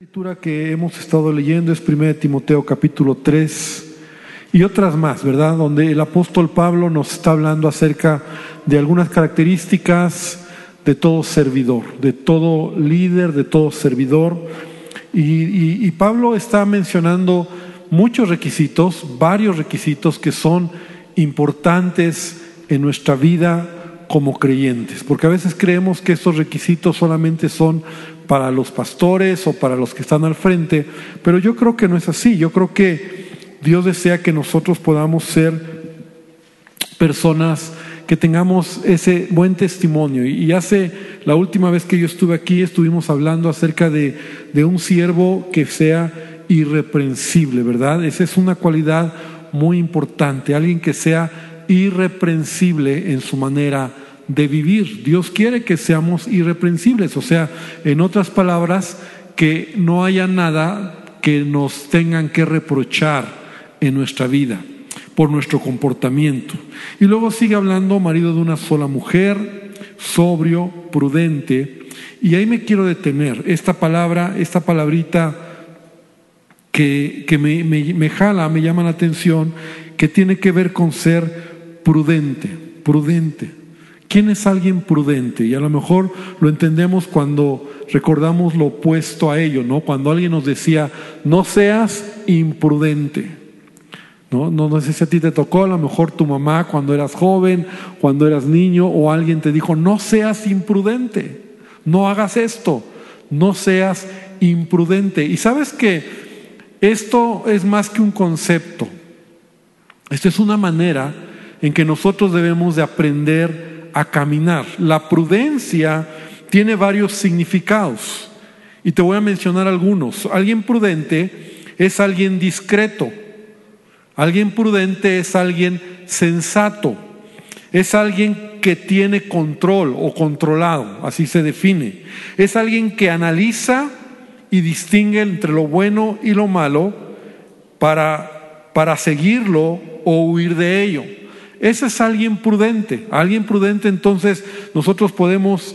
La escritura que hemos estado leyendo es 1 Timoteo capítulo 3 y otras más, ¿verdad? Donde el apóstol Pablo nos está hablando acerca de algunas características de todo servidor, de todo líder, de todo servidor. Y, y Pablo está mencionando muchos requisitos, varios requisitos que son importantes en nuestra vida como creyentes, porque a veces creemos que estos requisitos solamente son para los pastores o para los que están al frente, pero yo creo que no es así, yo creo que Dios desea que nosotros podamos ser personas que tengamos ese buen testimonio. Y hace la última vez que yo estuve aquí estuvimos hablando acerca de, de un siervo que sea irreprensible, ¿verdad? Esa es una cualidad muy importante, alguien que sea irreprensible en su manera de vivir. Dios quiere que seamos irreprensibles, o sea, en otras palabras, que no haya nada que nos tengan que reprochar en nuestra vida por nuestro comportamiento. Y luego sigue hablando marido de una sola mujer, sobrio, prudente, y ahí me quiero detener. Esta palabra, esta palabrita que, me jala, me llama la atención, que tiene que ver con ser prudente, prudente. ¿Quién es alguien prudente? Y a lo mejor lo entendemos cuando recordamos lo opuesto a ello, ¿no? Cuando alguien nos decía, no seas imprudente. ¿No? No, no sé si a ti te tocó, a lo mejor tu mamá cuando eras joven, cuando eras niño, o alguien te dijo, no seas imprudente, no hagas esto, no seas imprudente. Y sabes que esto es más que un concepto, esto es una manera en que nosotros debemos de aprender a caminar. La prudencia tiene varios significados y te voy a mencionar algunos. Alguien prudente es alguien discreto. Alguien prudente es alguien sensato. Es alguien que tiene control o controlado, así se define. Es alguien que analiza y distingue entre lo bueno y lo malo para, para seguirlo o huir de ello. Ese es alguien prudente. Alguien prudente entonces nosotros podemos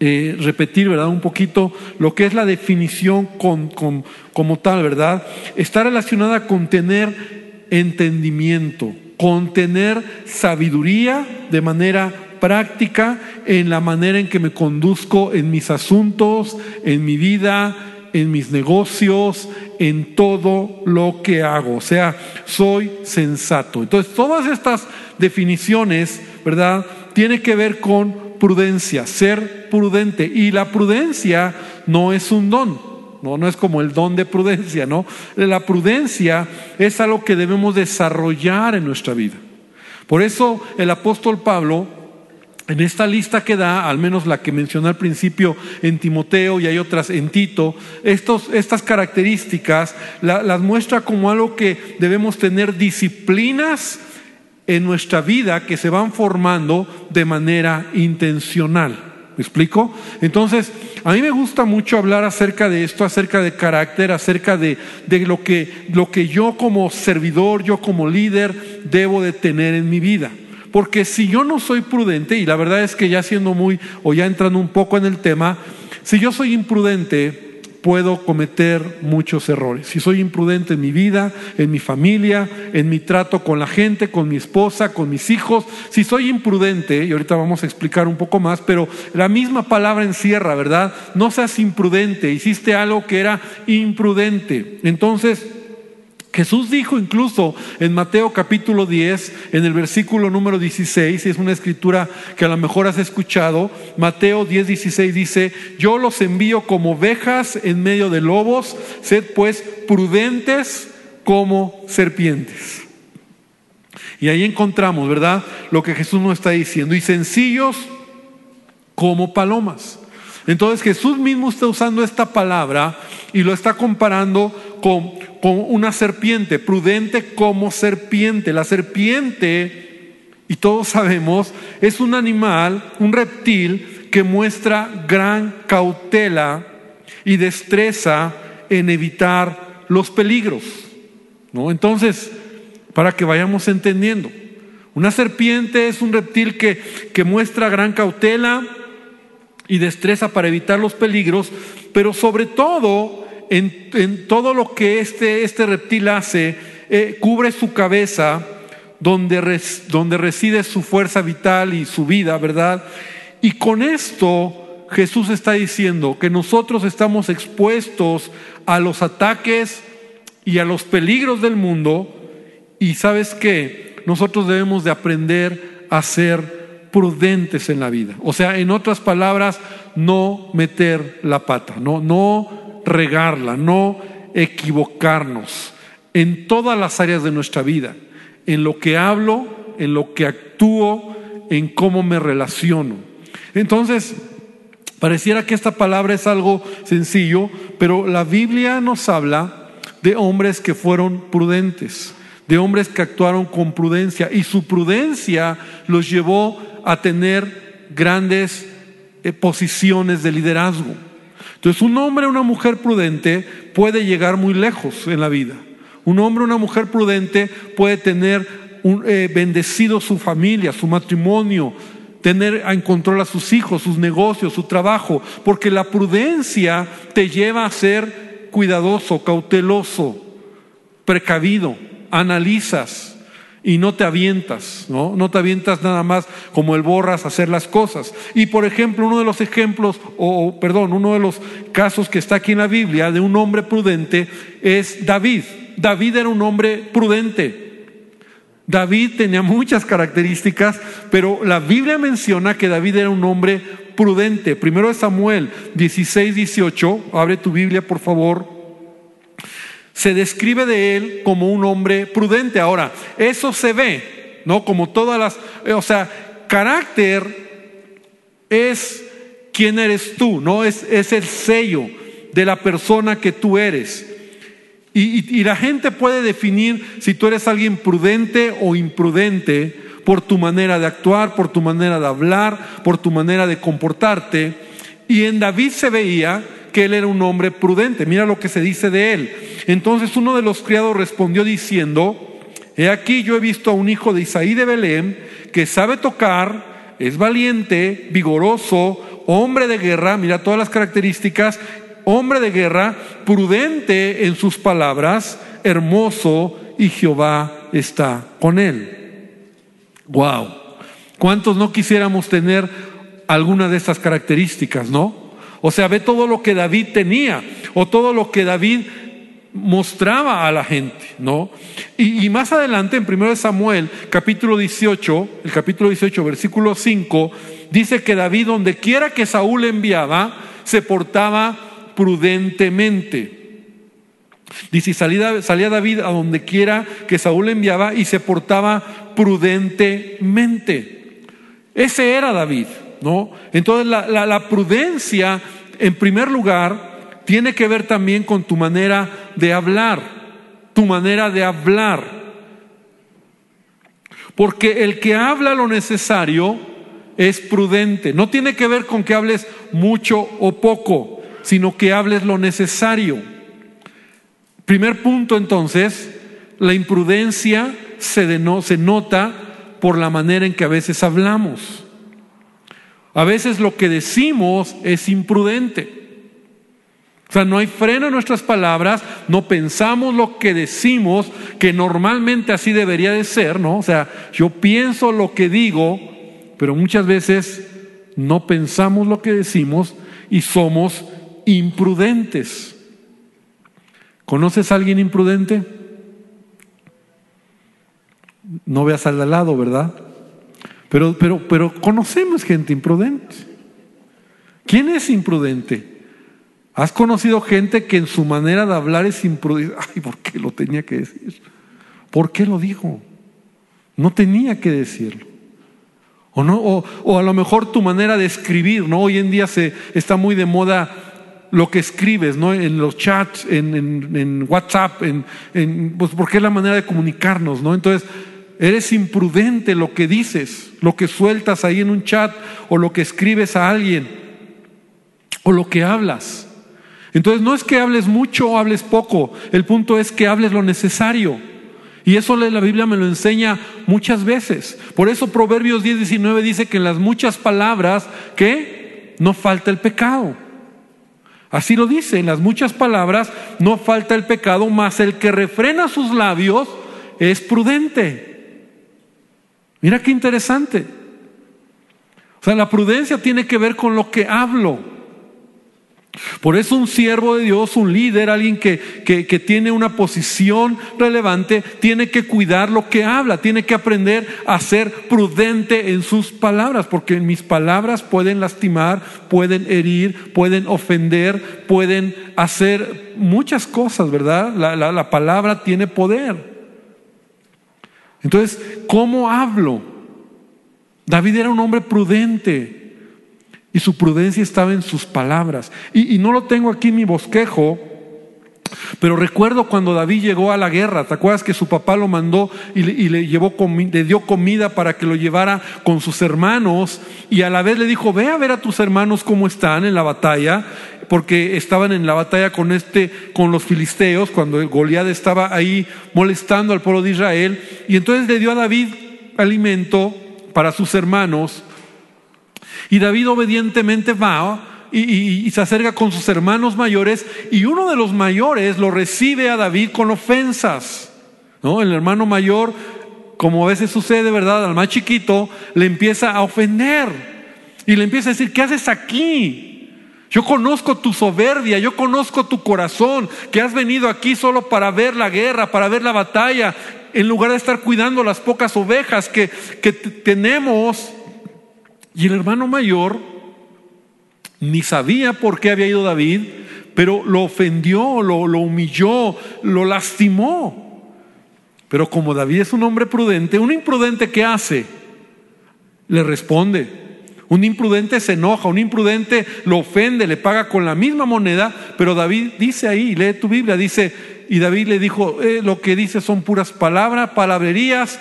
eh, repetir, ¿verdad? Un poquito lo que es la definición como tal, ¿verdad? Está relacionada con tener entendimiento, con tener sabiduría de manera práctica en la manera en que me conduzco en mis asuntos, en mi vida, en mis negocios, en todo lo que hago. O sea, soy sensato. Entonces, todas estas definiciones, ¿verdad? Tiene que ver con prudencia, ser prudente. Y la prudencia no es un don. No, no es como el don de prudencia, ¿no? La prudencia es algo que debemos desarrollar en nuestra vida. Por eso el apóstol Pablo en esta lista que da, al menos la que mencioné al principio en Timoteo y hay otras en Tito, estos, estas características la, las muestra como algo que debemos tener disciplinas en nuestra vida que se van formando de manera intencional. ¿Me explico? Entonces, a mí me gusta mucho hablar acerca de esto, acerca de carácter, acerca de, de lo, que, lo que yo como servidor, yo como líder debo de tener en mi vida. Porque si yo no soy prudente, y la verdad es que ya siendo muy, o ya entrando un poco en el tema, si yo soy imprudente, puedo cometer muchos errores. Si soy imprudente en mi vida, en mi familia, en mi trato con la gente, con mi esposa, con mis hijos, si soy imprudente, y ahorita vamos a explicar un poco más, pero la misma palabra encierra, ¿verdad? No seas imprudente, hiciste algo que era imprudente. Entonces, Jesús dijo incluso en Mateo capítulo 10, en el versículo número 16, y es una escritura que a lo mejor has escuchado, Mateo 10, 16 dice, yo los envío como ovejas en medio de lobos, sed pues prudentes como serpientes. Y ahí encontramos, ¿verdad? Lo que Jesús nos está diciendo, y sencillos como palomas. Entonces Jesús mismo está usando esta palabra y lo está comparando con, con, una serpiente, prudente como serpiente. La serpiente, y todos sabemos, es un animal, un reptil que muestra gran cautela y destreza en evitar los peligros. ¿no? Entonces, para que vayamos entendiendo, una serpiente es un reptil que, que muestra gran cautela, y destreza para evitar los peligros, pero sobre todo en, todo lo que este, este reptil hace, eh, cubre su cabeza donde, donde reside su fuerza vital y su vida, ¿verdad? Y con esto Jesús está diciendo que nosotros estamos expuestos a los ataques y a los peligros del mundo y sabes qué, nosotros debemos de aprender a ser prudentes en la vida. O sea, en otras palabras, no meter la pata, no, no regarla, no equivocarnos en todas las áreas de nuestra vida, en lo que hablo, en lo que actúo, en cómo me relaciono. Entonces, pareciera que esta palabra es algo sencillo, pero la Biblia nos habla de hombres que fueron prudentes, de hombres que actuaron con prudencia y su prudencia los llevó a tener grandes eh, posiciones de liderazgo. Entonces un hombre o una mujer prudente puede llegar muy lejos en la vida. Un hombre o una mujer prudente puede tener un, eh, bendecido su familia, su matrimonio, tener en control a sus hijos, sus negocios, su trabajo, porque la prudencia te lleva a ser cuidadoso, cauteloso, precavido, analizas y no te avientas, ¿no? No te avientas nada más como el borras a hacer las cosas. Y por ejemplo, uno de los ejemplos, o perdón, uno de los casos que está aquí en la Biblia de un hombre prudente es David. David era un hombre prudente. David tenía muchas características, pero la Biblia menciona que David era un hombre prudente. Primero es Samuel 16, 18. Abre tu Biblia, por favor. Se describe de él como un hombre prudente. Ahora, eso se ve, ¿no? Como todas las. O sea, carácter es quién eres tú, ¿no? Es, es el sello de la persona que tú eres. Y, la gente puede definir si tú eres alguien prudente o imprudente por tu manera de actuar, por tu manera de hablar, por tu manera de comportarte. Y en David se veía que él era un hombre prudente. Mira lo que se dice de él. Entonces uno de los criados respondió diciendo, he aquí yo he visto a un hijo de Isaí de Belén que sabe tocar, es valiente, vigoroso, hombre de guerra, mira todas las características, hombre de guerra, prudente en sus palabras, hermoso, y Jehová está con él. Wow. ¿Cuántos no quisiéramos tener alguna de estas características, no? O sea, ve todo lo que David tenía o todo lo que David mostraba a la gente, ¿no? Y, más adelante, en 1 Samuel, capítulo 18, el capítulo 18, versículo 5, dice que David, donde quiera que Saúl enviaba, se portaba prudentemente. Dice, salía, salía David a donde quiera que Saúl enviaba y se portaba prudentemente. Ese era David, ¿no? Entonces la, la prudencia, en primer lugar, tiene que ver también con tu manera de hablar, tu manera de hablar. Porque el que habla lo necesario es prudente. No tiene que ver con que hables mucho o poco sino que hables lo necesario. Primer punto entonces, la imprudencia se, se nota por la manera en que a veces hablamos. A veces lo que decimos es imprudente. O sea, no hay freno en nuestras palabras, no pensamos lo que decimos, que normalmente así debería de ser, ¿no? O sea, yo pienso lo que digo, pero muchas veces no pensamos lo que decimos y somos imprudentes. ¿Conoces a alguien imprudente? No veas al lado, ¿verdad? Pero, pero, pero conocemos gente imprudente. ¿Quién es imprudente? ¿Has conocido gente que en su manera de hablar es imprudente? Ay, ¿por qué lo tenía que decir? ¿Por qué lo dijo? No tenía que decirlo. O, no, o, a lo mejor tu manera de escribir, ¿no? Hoy en día se está muy de moda lo que escribes, ¿no? En los chats, en, WhatsApp, en, pues porque es la manera de comunicarnos, ¿no? Entonces, eres imprudente lo que dices, lo que sueltas ahí en un chat, o lo que escribes a alguien, o lo que hablas. Entonces, no es que hables mucho o hables poco, el punto es que hables lo necesario. Y eso la Biblia me lo enseña muchas veces. Por eso Proverbios 10, 19 dice que en las muchas palabras, ¿qué? no falta el pecado. Así lo dice, en las muchas palabras no falta el pecado, mas el que refrena sus labios es prudente. Mira qué interesante. O sea, la prudencia tiene que ver con lo que hablo. Por eso un siervo de Dios, un líder, alguien que, que, tiene una posición relevante, tiene que cuidar lo que habla, tiene que aprender a ser prudente en sus palabras, porque mis palabras pueden lastimar, pueden herir, pueden ofender, pueden hacer muchas cosas, ¿verdad? La, la palabra tiene poder. Entonces, ¿cómo hablo? David era un hombre prudente. Y su prudencia estaba en sus palabras. Y, no lo tengo aquí en mi bosquejo, pero recuerdo cuando David llegó a la guerra, ¿te acuerdas que su papá lo mandó y le, llevó le dio comida para que lo llevara con sus hermanos y a la vez le dijo, ve a ver a tus hermanos cómo están en la batalla, porque estaban en la batalla con este, con los filisteos, cuando Goliat estaba ahí molestando al pueblo de Israel, y entonces le dio a David alimento para sus hermanos y David obedientemente va y, se acerca con sus hermanos mayores y uno de los mayores lo recibe a David con ofensas. ¿no? El hermano mayor, como a veces sucede, ¿verdad? Al más chiquito le empieza a ofender y le empieza a decir, ¿qué haces aquí? Yo conozco tu soberbia, yo conozco tu corazón, que has venido aquí solo para ver la guerra, para ver la batalla, en lugar de estar cuidando las pocas ovejas que, que tenemos y el hermano mayor ni sabía por qué había ido David, pero lo ofendió, lo, humilló, lo lastimó. Pero como David es un hombre prudente, un imprudente ¿qué hace? Le responde. Un imprudente se enoja, un imprudente lo ofende, le paga con la misma moneda, pero David dice ahí, lee tu Biblia, dice, y David le dijo, eh, lo que dice son puras palabras, palabrerías,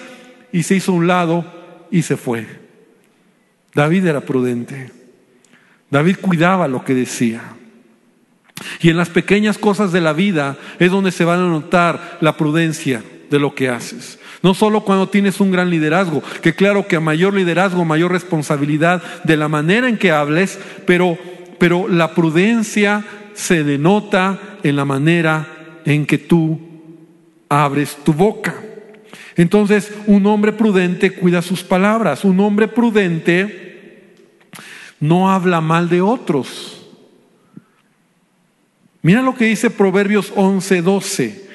y se hizo a un lado y se fue. David era prudente. David cuidaba lo que decía. Y en las pequeñas cosas de la vida es donde se van a notar la prudencia de lo que haces. No solo cuando tienes un gran liderazgo, que claro que a mayor liderazgo, mayor responsabilidad de la manera en que hables, pero, pero la prudencia se denota en la manera en que tú abres tu boca. Entonces, un hombre prudente cuida sus palabras. Un hombre prudente no habla mal de otros. Mira lo que dice Proverbios 11, 12.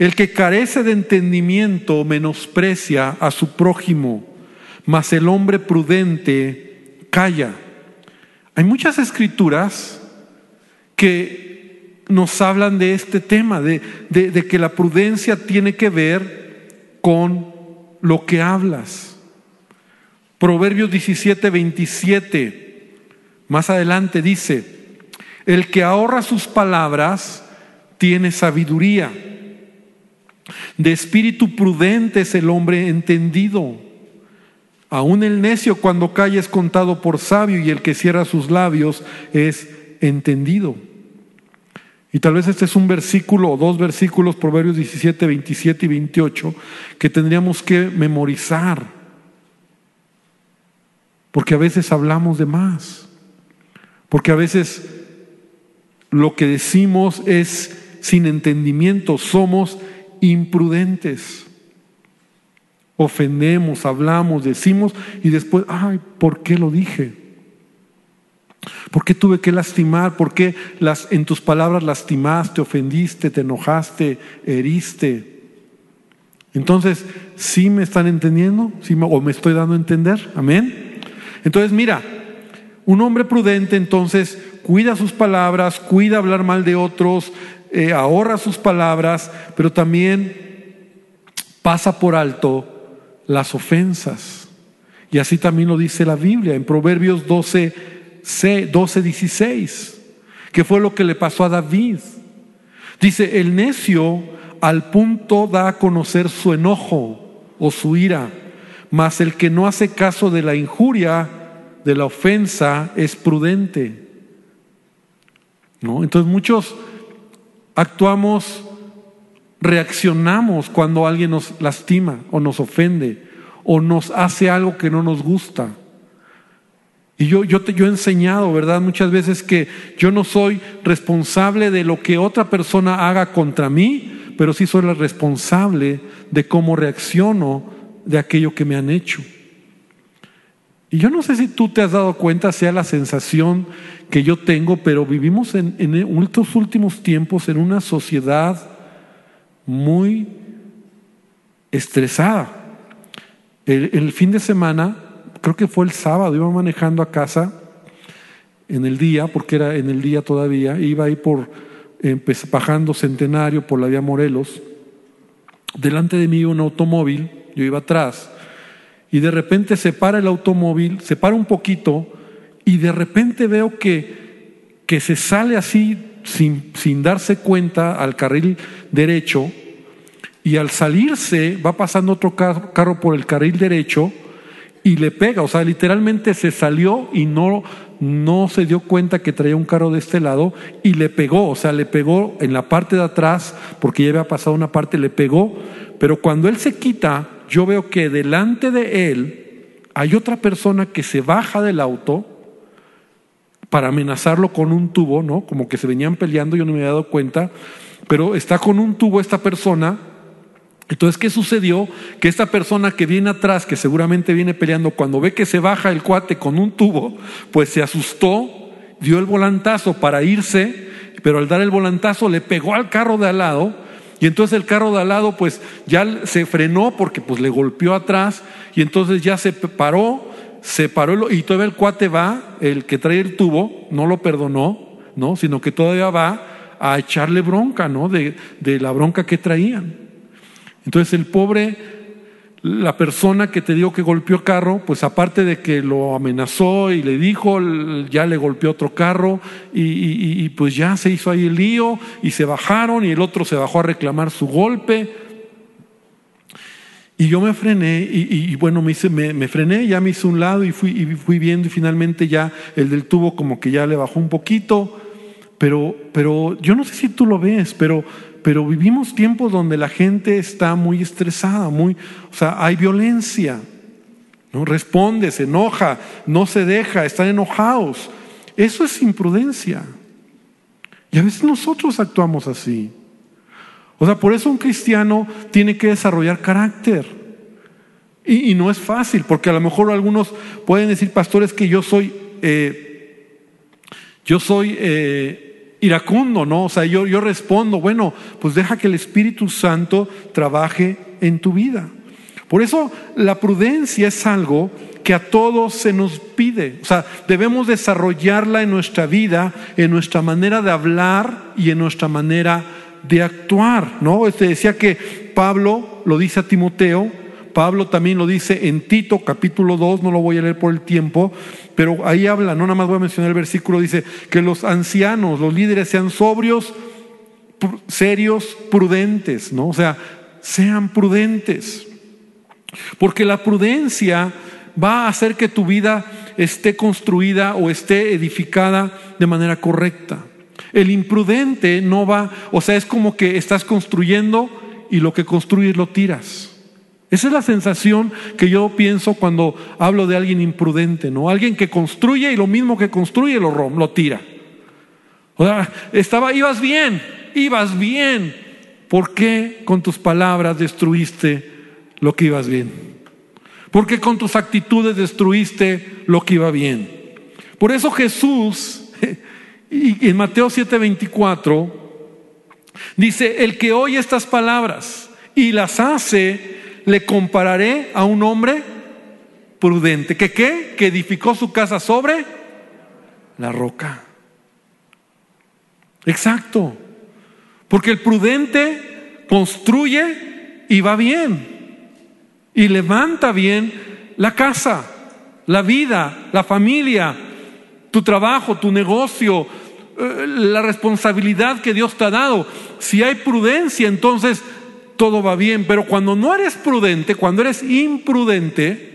El que carece de entendimiento menosprecia a su prójimo, mas el hombre prudente calla. Hay muchas escrituras que nos hablan de este tema, de, de que la prudencia tiene que ver con lo que hablas. Proverbios 17, 27, más adelante dice, el que ahorra sus palabras tiene sabiduría. De espíritu prudente es el hombre entendido. Aún el necio cuando calla es contado por sabio y el que cierra sus labios es entendido. Y tal vez este es un versículo o dos versículos, Proverbios 17, 27 y 28, que tendríamos que memorizar. Porque a veces hablamos de más. Porque a veces lo que decimos es sin entendimiento, somos imprudentes. Ofendemos, hablamos, decimos y después, ay, ¿por qué lo dije? ¿Por qué tuve que lastimar? ¿Por qué las, en tus palabras lastimaste, ofendiste, te enojaste, heriste? Entonces, ¿sí me están entendiendo? ¿Sí ¿O me estoy dando a entender? Amén. Entonces, mira, un hombre prudente entonces cuida sus palabras, cuida hablar mal de otros, eh, ahorra sus palabras, pero también pasa por alto las ofensas. Y así también lo dice la Biblia en Proverbios 12, 12, 16, que fue lo que le pasó a David. Dice, el necio al punto da a conocer su enojo o su ira, mas el que no hace caso de la injuria, de la ofensa, es prudente. ¿No? Entonces muchos actuamos, reaccionamos cuando alguien nos lastima o nos ofende o nos hace algo que no nos gusta. Y yo, yo, te, yo he enseñado, ¿verdad? Muchas veces que yo no soy responsable de lo que otra persona haga contra mí, pero sí soy la responsable de cómo reacciono de aquello que me han hecho. Y yo no sé si tú te has dado cuenta, sea la sensación que yo tengo, pero vivimos en, en estos últimos tiempos en una sociedad muy estresada. El, el, fin de semana, creo que fue el sábado, iba manejando a casa en el día, porque era en el día todavía, iba ahí por, bajando Centenario por la vía Morelos. Delante de mí un automóvil, yo iba atrás, y de repente se para el automóvil, se para un poquito y de repente veo que, que se sale así sin, sin darse cuenta al carril derecho y al salirse va pasando otro carro, por el carril derecho y le pega, o sea, literalmente se salió y no, no se dio cuenta que traía un carro de este lado y le pegó, o sea, le pegó en la parte de atrás porque ya había pasado una parte, le pegó, pero cuando él se quita, yo veo que delante de él hay otra persona que se baja del auto para amenazarlo con un tubo, ¿no? Como que se venían peleando, yo no me había dado cuenta, pero está con un tubo esta persona. Entonces, ¿qué sucedió? Que esta persona que viene atrás, que seguramente viene peleando, cuando ve que se baja el cuate con un tubo, pues se asustó, dio el volantazo para irse, pero al dar el volantazo le pegó al carro de al lado y entonces el carro de al lado pues ya se frenó porque pues le golpeó atrás y entonces ya se paró, se paró y todavía el cuate va, el que trae el tubo, no lo perdonó, ¿no? Sino que todavía va a echarle bronca, ¿no? De, de la bronca que traían. Entonces el pobre la persona que te digo que golpeó el carro, pues aparte de que lo amenazó y le dijo, ya le golpeó otro carro y, pues ya se hizo ahí el lío y se bajaron y el otro se bajó a reclamar su golpe. Y yo me frené y, bueno, me, hice, me, frené, ya me hice un lado y fui, y fui viendo y finalmente ya el del tubo como que ya le bajó un poquito, pero, pero yo no sé si tú lo ves, pero pero vivimos tiempos donde la gente está muy estresada, muy, o sea, hay violencia. No responde, se enoja, no se deja, están enojados. Eso es imprudencia. Y a veces nosotros actuamos así. O sea, por eso un cristiano tiene que desarrollar carácter. Y, no es fácil, porque a lo mejor algunos pueden decir, pastores, que yo soy, eh, yo soy eh, iracundo, ¿no? O sea, yo, yo respondo, bueno, pues deja que el Espíritu Santo trabaje en tu vida. Por eso la prudencia es algo que a todos se nos pide. O sea, debemos desarrollarla en nuestra vida, en nuestra manera de hablar y en nuestra manera de actuar, ¿no? Este decía que Pablo lo dice a Timoteo, Pablo también lo dice en Tito capítulo 2, no lo voy a leer por el tiempo, pero ahí habla, no nada más voy a mencionar el versículo, dice que los ancianos, los líderes sean sobrios, serios, prudentes, ¿no? O sea, sean prudentes. Porque la prudencia va a hacer que tu vida esté construida o esté edificada de manera correcta. El imprudente no va, o sea, es como que estás construyendo y lo que construyes lo tiras. Esa es la sensación que yo pienso cuando hablo de alguien imprudente, ¿no? Alguien que construye y lo mismo que construye lo, lo tira. O sea, estaba, ibas bien, ibas bien. ¿Por qué con tus palabras destruiste lo que ibas bien? ¿Por qué con tus actitudes destruiste lo que iba bien? Por eso Jesús, y en Mateo 7:24, dice, el que oye estas palabras y las hace, le compararé a un hombre prudente. ¿Que qué? Que edificó su casa sobre la roca. Exacto. Porque el prudente construye y va bien. Y levanta bien la casa, la vida, la familia, tu trabajo, tu negocio, eh, la responsabilidad que Dios te ha dado. Si hay prudencia, entonces todo va bien, pero cuando no eres prudente, cuando eres imprudente,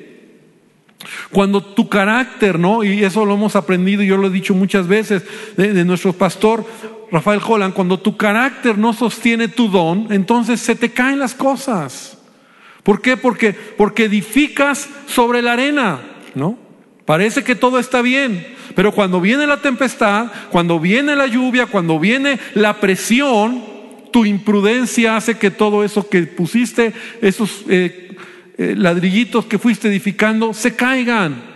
cuando tu carácter, ¿no? Y eso lo hemos aprendido, y yo lo he dicho muchas veces de, nuestro pastor Rafael Holland, cuando tu carácter no sostiene tu don, entonces se te caen las cosas. ¿Por qué? Porque, porque edificas sobre la arena, ¿no? Parece que todo está bien, pero cuando viene la tempestad, cuando viene la lluvia, cuando viene la presión, tu imprudencia hace que todo eso que pusiste, esos eh, eh, ladrillitos que fuiste edificando, se caigan.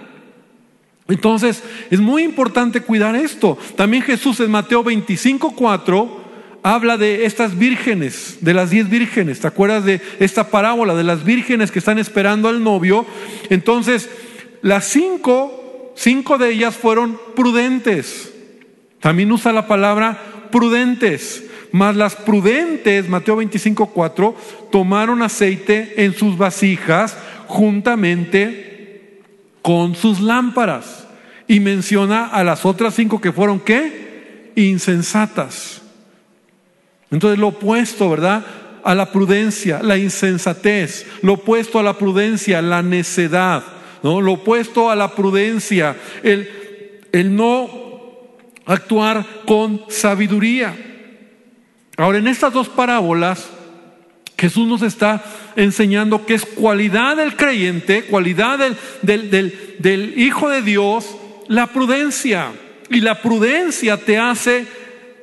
Entonces, es muy importante cuidar esto. También Jesús en Mateo 25, 4 habla de estas vírgenes, de las diez vírgenes. ¿Te acuerdas de esta parábola de las vírgenes que están esperando al novio? Entonces, las cinco, cinco de ellas fueron prudentes. También usa la palabra prudentes. Mas las prudentes, Mateo 25, 4, tomaron aceite en sus vasijas juntamente con sus lámparas. Y menciona a las otras cinco que fueron qué? Insensatas. Entonces lo opuesto, ¿verdad? A la prudencia, la insensatez. Lo opuesto a la prudencia, la necedad. ¿No? Lo opuesto a la prudencia, el, el no actuar con sabiduría. Ahora, en estas dos parábolas, Jesús nos está enseñando que es cualidad del creyente, cualidad del, del, del, del, Hijo de Dios, la prudencia. Y la prudencia te hace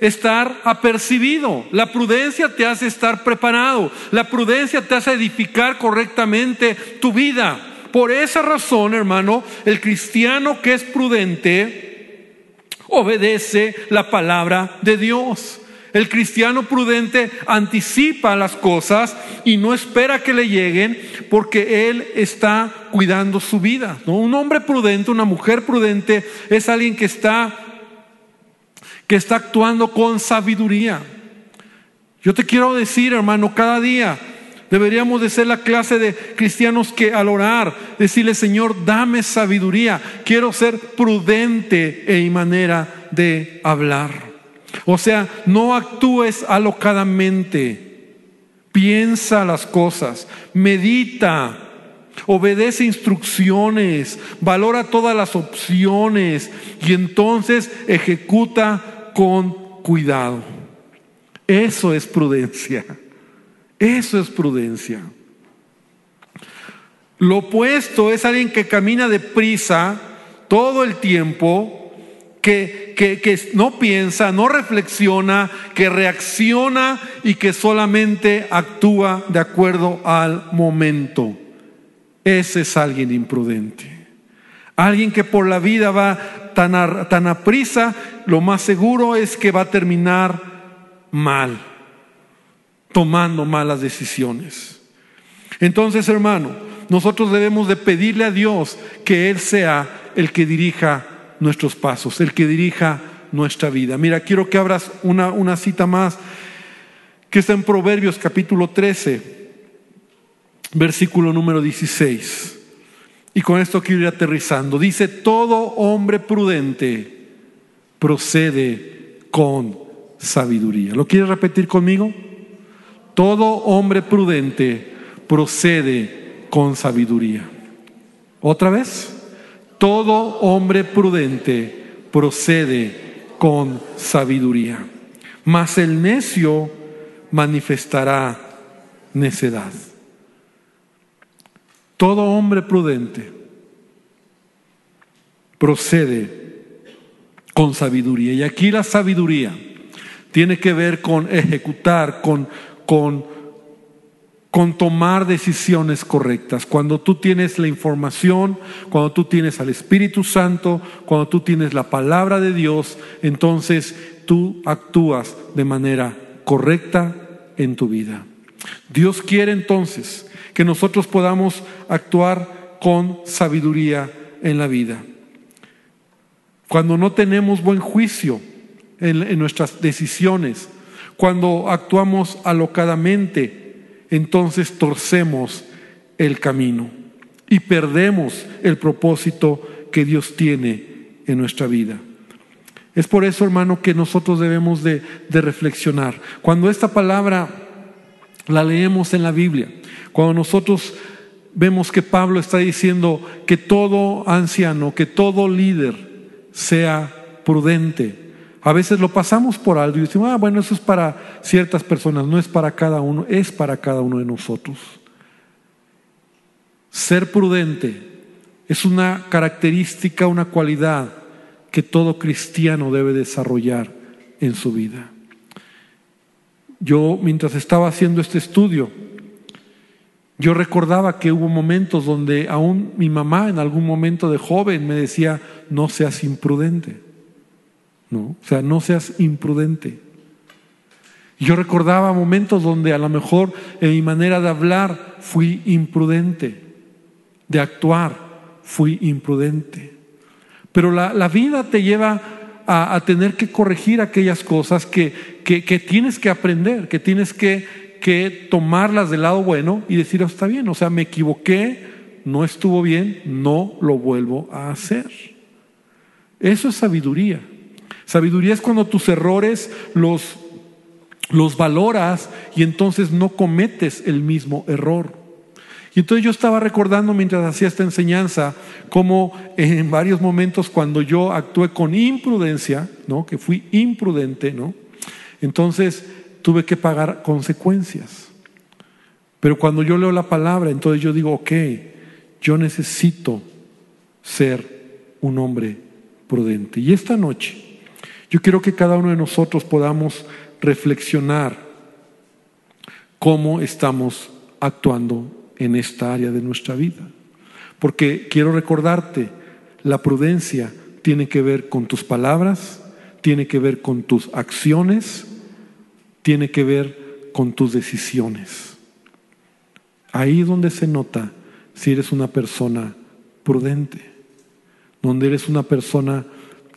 estar apercibido, la prudencia te hace estar preparado, la prudencia te hace edificar correctamente tu vida. Por esa razón, hermano, el cristiano que es prudente obedece la palabra de Dios. El cristiano prudente anticipa las cosas y no espera que le lleguen porque él está cuidando su vida. Un hombre prudente, una mujer prudente es alguien que está que está actuando con sabiduría. Yo te quiero decir, hermano, cada día Deberíamos de ser la clase de cristianos que al orar, decirle, Señor, dame sabiduría. Quiero ser prudente en manera de hablar. O sea, no actúes alocadamente. Piensa las cosas, medita, obedece instrucciones, valora todas las opciones y entonces ejecuta con cuidado. Eso es prudencia. Eso es prudencia. Lo opuesto es alguien que camina deprisa todo el tiempo, que, que, no piensa, no reflexiona, que reacciona y que solamente actúa de acuerdo al momento. Ese es alguien imprudente. Alguien que por la vida va tan tan a prisa, lo más seguro es que va a terminar mal tomando malas decisiones. Entonces, hermano, nosotros debemos de pedirle a Dios que Él sea el que dirija nuestros pasos, el que dirija nuestra vida. Mira, quiero que abras una, una cita más que está en Proverbios capítulo 13, versículo número 16. Y con esto quiero ir aterrizando. Dice, todo hombre prudente procede con sabiduría. ¿Lo quieres repetir conmigo? Todo hombre prudente procede con sabiduría. ¿Otra vez? Todo hombre prudente procede con sabiduría. Mas el necio manifestará necedad. Todo hombre prudente procede con sabiduría. Y aquí la sabiduría tiene que ver con ejecutar, con, con, con tomar decisiones correctas. Cuando tú tienes la información, cuando tú tienes al Espíritu Santo, cuando tú tienes la palabra de Dios, entonces tú actúas de manera correcta en tu vida. Dios quiere entonces que nosotros podamos actuar con sabiduría en la vida. Cuando no tenemos buen juicio en, en nuestras decisiones, cuando actuamos alocadamente, entonces torcemos el camino y perdemos el propósito que Dios tiene en nuestra vida. Es por eso, hermano, que nosotros debemos de, reflexionar. Cuando esta palabra la leemos en la Biblia, cuando nosotros vemos que Pablo está diciendo que todo anciano, que todo líder sea prudente, a veces lo pasamos por alto y decimos, ah, bueno, eso es para ciertas personas, no es para cada uno, es para cada uno de nosotros. Ser prudente es una característica, una cualidad que todo cristiano debe desarrollar en su vida. Yo, mientras estaba haciendo este estudio, yo recordaba que hubo momentos donde aún mi mamá en algún momento de joven me decía, no seas imprudente, ¿no? O sea, no seas imprudente. Yo recordaba momentos donde a lo mejor en mi manera de hablar fui imprudente, de actuar fui imprudente. Pero la, vida te lleva a, tener que corregir aquellas cosas que, que, tienes que aprender, que tienes que, tomarlas del lado bueno y decir, oh, está bien, o sea, me equivoqué, no estuvo bien, no lo vuelvo a hacer. Eso es sabiduría. Sabiduría es cuando tus errores los, los valoras y entonces no cometes el mismo error. Y entonces yo estaba recordando mientras hacía esta enseñanza cómo en varios momentos cuando yo actué con imprudencia, ¿no? que fui imprudente, ¿no? entonces tuve que pagar consecuencias. Pero cuando yo leo la palabra, entonces yo digo, ok, yo necesito ser un hombre prudente. Y esta noche, yo quiero que cada uno de nosotros podamos reflexionar cómo estamos actuando en esta área de nuestra vida. Porque quiero recordarte, la prudencia tiene que ver con tus palabras, tiene que ver con tus acciones, tiene que ver con tus decisiones. Ahí es donde se nota si eres una persona prudente, donde eres una persona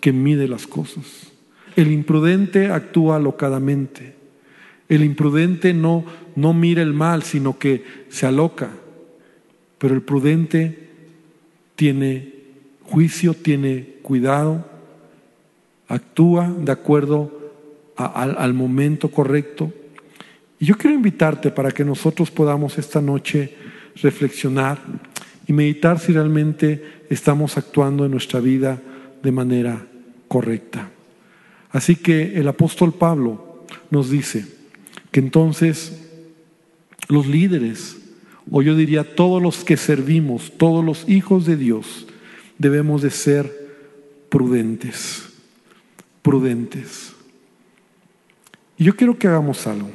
que mide las cosas. El imprudente actúa alocadamente. El imprudente no, no mira el mal, sino que se aloca. Pero el prudente tiene juicio, tiene cuidado, actúa de acuerdo al momento correcto. Y yo quiero invitarte para que nosotros podamos esta noche reflexionar y meditar si realmente estamos actuando en nuestra vida de manera correcta. Así que el apóstol Pablo nos dice que entonces los líderes, o yo diría todos los que servimos, todos los hijos de Dios, debemos de ser prudentes, prudentes. Y yo quiero que hagamos algo.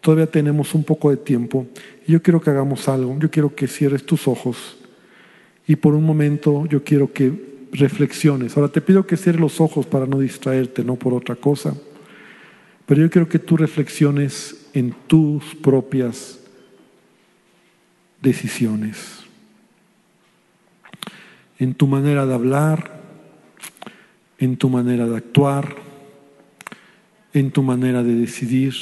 Todavía tenemos un poco de tiempo. Y yo quiero que hagamos algo. Yo quiero que cierres tus ojos. Y por un momento yo quiero que reflexiones. Ahora te pido que cierres los ojos para no distraerte, no por otra cosa. Pero yo quiero que tú reflexiones en tus propias decisiones, en tu manera de hablar, en tu manera de actuar, en tu manera de decidir.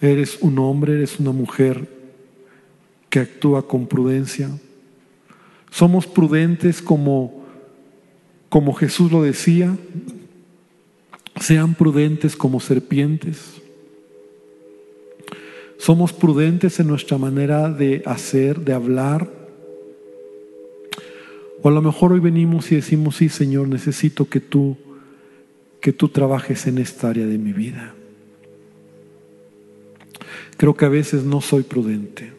Eres un hombre, eres una mujer que actúa con prudencia. Somos prudentes como, como Jesús lo decía, sean prudentes como serpientes. Somos prudentes en nuestra manera de hacer, de hablar. O a lo mejor hoy venimos y decimos, sí, Señor, necesito que tú, que tú trabajes en esta área de mi vida. Creo que a veces no soy prudente.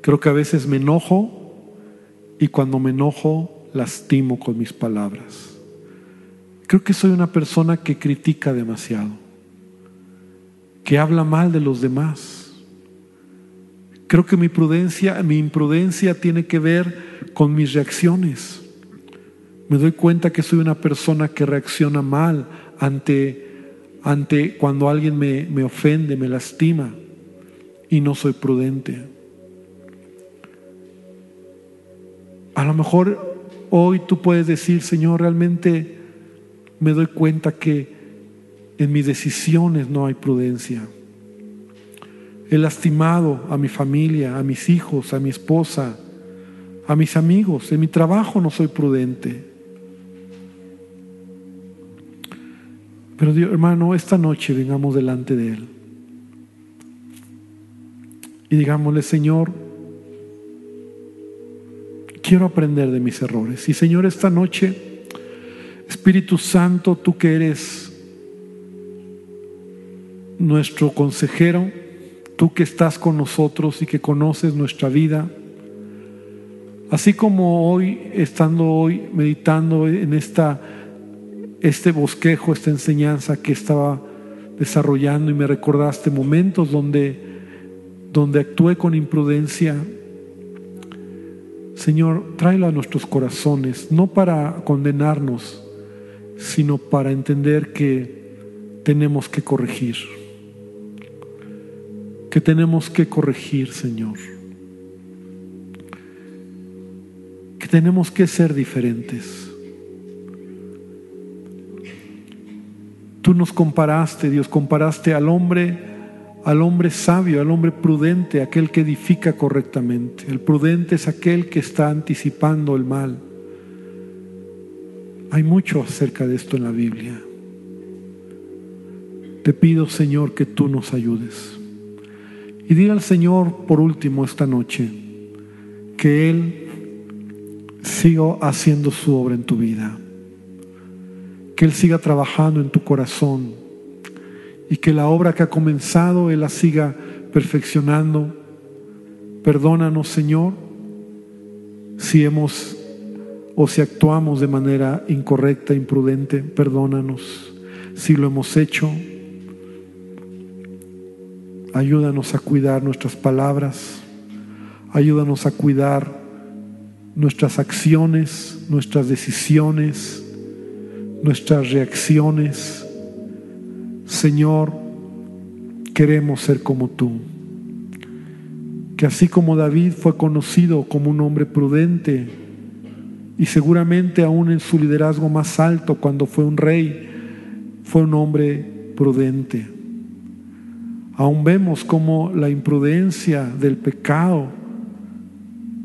Creo que a veces me enojo y cuando me enojo lastimo con mis palabras. Creo que soy una persona que critica demasiado que habla mal de los demás. Creo que mi prudencia, mi imprudencia tiene que ver con mis reacciones. Me doy cuenta que soy una persona que reacciona mal ante, ante cuando alguien me, me ofende, me lastima y no soy prudente. A lo mejor hoy tú puedes decir, Señor, realmente me doy cuenta que en mis decisiones no hay prudencia. He lastimado a mi familia, a mis hijos, a mi esposa, a mis amigos. En mi trabajo no soy prudente. Pero Dios, hermano, esta noche vengamos delante de Él. Y digámosle, Señor, quiero aprender de mis errores. Y Señor, esta noche, Espíritu Santo, tú que eres nuestro consejero, tú que estás con nosotros y que conoces nuestra vida, Así como hoy, estando hoy meditando en esta, este bosquejo, esta enseñanza que estaba desarrollando y me recordaste momentos donde, donde actué con imprudencia, Señor, tráelo a nuestros corazones, no para condenarnos, sino para entender que tenemos que corregir, que tenemos que corregir, Señor, que tenemos que ser diferentes. Tú nos comparaste, Dios, comparaste al hombre al hombre sabio, al hombre prudente, aquel que edifica correctamente. El prudente es aquel que está anticipando el mal. Hay mucho acerca de esto en la Biblia. Te pido, Señor, que tú nos ayudes. Y dile al Señor, por último, esta noche, que Él siga haciendo su obra en tu vida. Que Él siga trabajando en tu corazón y que la obra que ha comenzado Él la siga perfeccionando. Perdónanos, Señor, si hemos o si actuamos de manera incorrecta, imprudente, perdónanos. Si lo hemos hecho, ayúdanos a cuidar nuestras palabras, ayúdanos a cuidar nuestras acciones, nuestras decisiones, nuestras reacciones Señor, queremos ser como tú. Que así como David fue conocido como un hombre prudente y seguramente aún en su liderazgo más alto cuando fue un rey, fue un hombre prudente. Aún vemos como la imprudencia del pecado,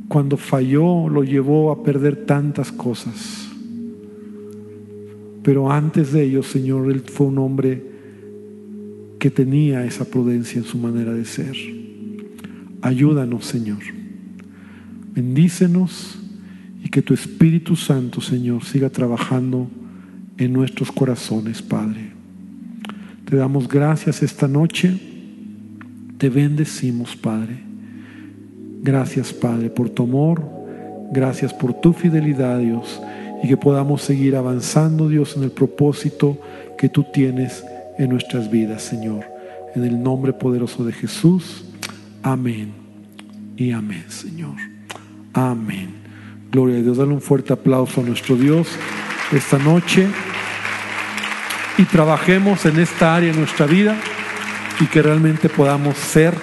cuando falló, lo llevó a perder tantas cosas. Pero antes de ello, Señor, Él fue un hombre que tenía esa prudencia en su manera de ser. Ayúdanos, Señor. Bendícenos y que tu Espíritu Santo, Señor, siga trabajando en nuestros corazones, Padre. Te damos gracias esta noche. Te bendecimos, Padre. Gracias, Padre, por tu amor. Gracias por tu fidelidad, Dios. Y que podamos seguir avanzando, Dios, en el propósito que tú tienes en nuestras vidas, Señor. En el nombre poderoso de Jesús. Amén. Y amén, Señor. Amén. Gloria a Dios. Dale un fuerte aplauso a nuestro Dios esta noche. Y trabajemos en esta área de nuestra vida y que realmente podamos ser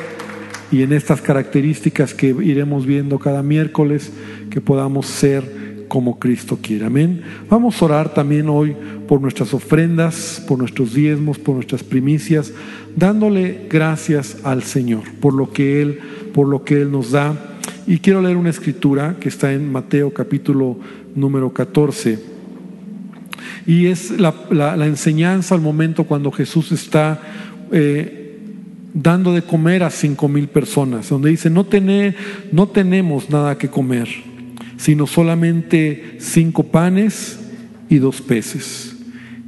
y en estas características que iremos viendo cada miércoles, que podamos ser como Cristo quiere. Amén. Vamos a orar también hoy por nuestras ofrendas, por nuestros diezmos, por nuestras primicias, dándole gracias al Señor por lo que Él, por lo que Él nos da. Y quiero leer una escritura que está en Mateo capítulo número 14. Y es la, enseñanza al momento cuando Jesús está eh, dando de comer a cinco mil personas, donde dice, no, tener, no tenemos nada que comer sino solamente cinco panes y dos peces.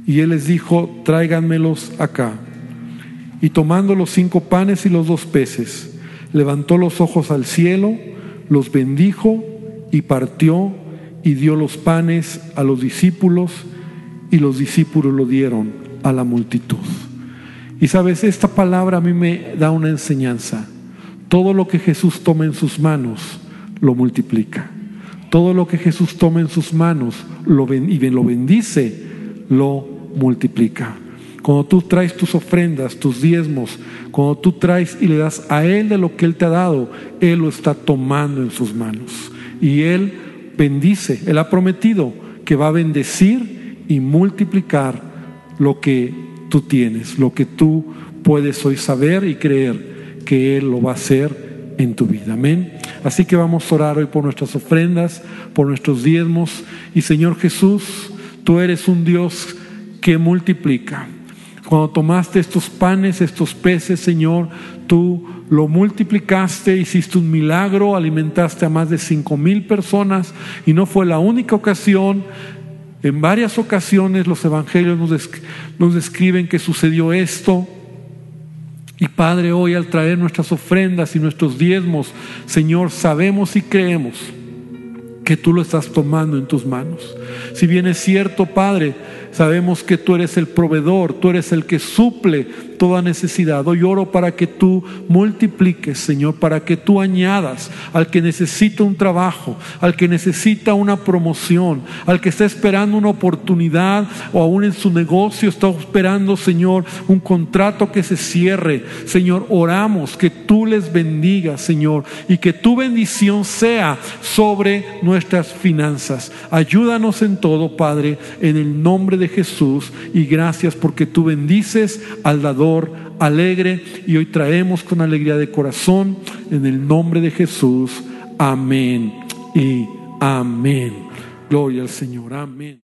Y él les dijo, tráiganmelos acá. Y tomando los cinco panes y los dos peces, levantó los ojos al cielo, los bendijo y partió y dio los panes a los discípulos y los discípulos lo dieron a la multitud. Y sabes, esta palabra a mí me da una enseñanza. Todo lo que Jesús toma en sus manos, lo multiplica. Todo lo que Jesús toma en sus manos lo y lo bendice, lo multiplica. Cuando tú traes tus ofrendas, tus diezmos, cuando tú traes y le das a Él de lo que Él te ha dado, Él lo está tomando en sus manos. Y Él bendice, Él ha prometido que va a bendecir y multiplicar lo que tú tienes, lo que tú puedes hoy saber y creer que Él lo va a hacer en tu vida. Amén. Así que vamos a orar hoy por nuestras ofrendas, por nuestros diezmos. Y Señor Jesús, tú eres un Dios que multiplica. Cuando tomaste estos panes, estos peces, Señor, tú lo multiplicaste, hiciste un milagro, alimentaste a más de cinco mil personas y no fue la única ocasión. En varias ocasiones los evangelios nos, nos describen que sucedió esto. Y Padre, hoy al traer nuestras ofrendas y nuestros diezmos, Señor, sabemos y creemos que tú lo estás tomando en tus manos. Si bien es cierto, Padre, sabemos que tú eres el proveedor, tú eres el que suple toda necesidad. Hoy oro para que tú multipliques, Señor, para que tú añadas al que necesita un trabajo, al que necesita una promoción, al que está esperando una oportunidad o aún en su negocio está esperando, Señor, un contrato que se cierre. Señor, oramos que tú les bendigas, Señor, y que tu bendición sea sobre nuestras finanzas. Ayúdanos en todo, Padre, en el nombre de Jesús y gracias porque tú bendices al dador alegre y hoy traemos con alegría de corazón en el nombre de Jesús. Amén y amén. Gloria al Señor. Amén.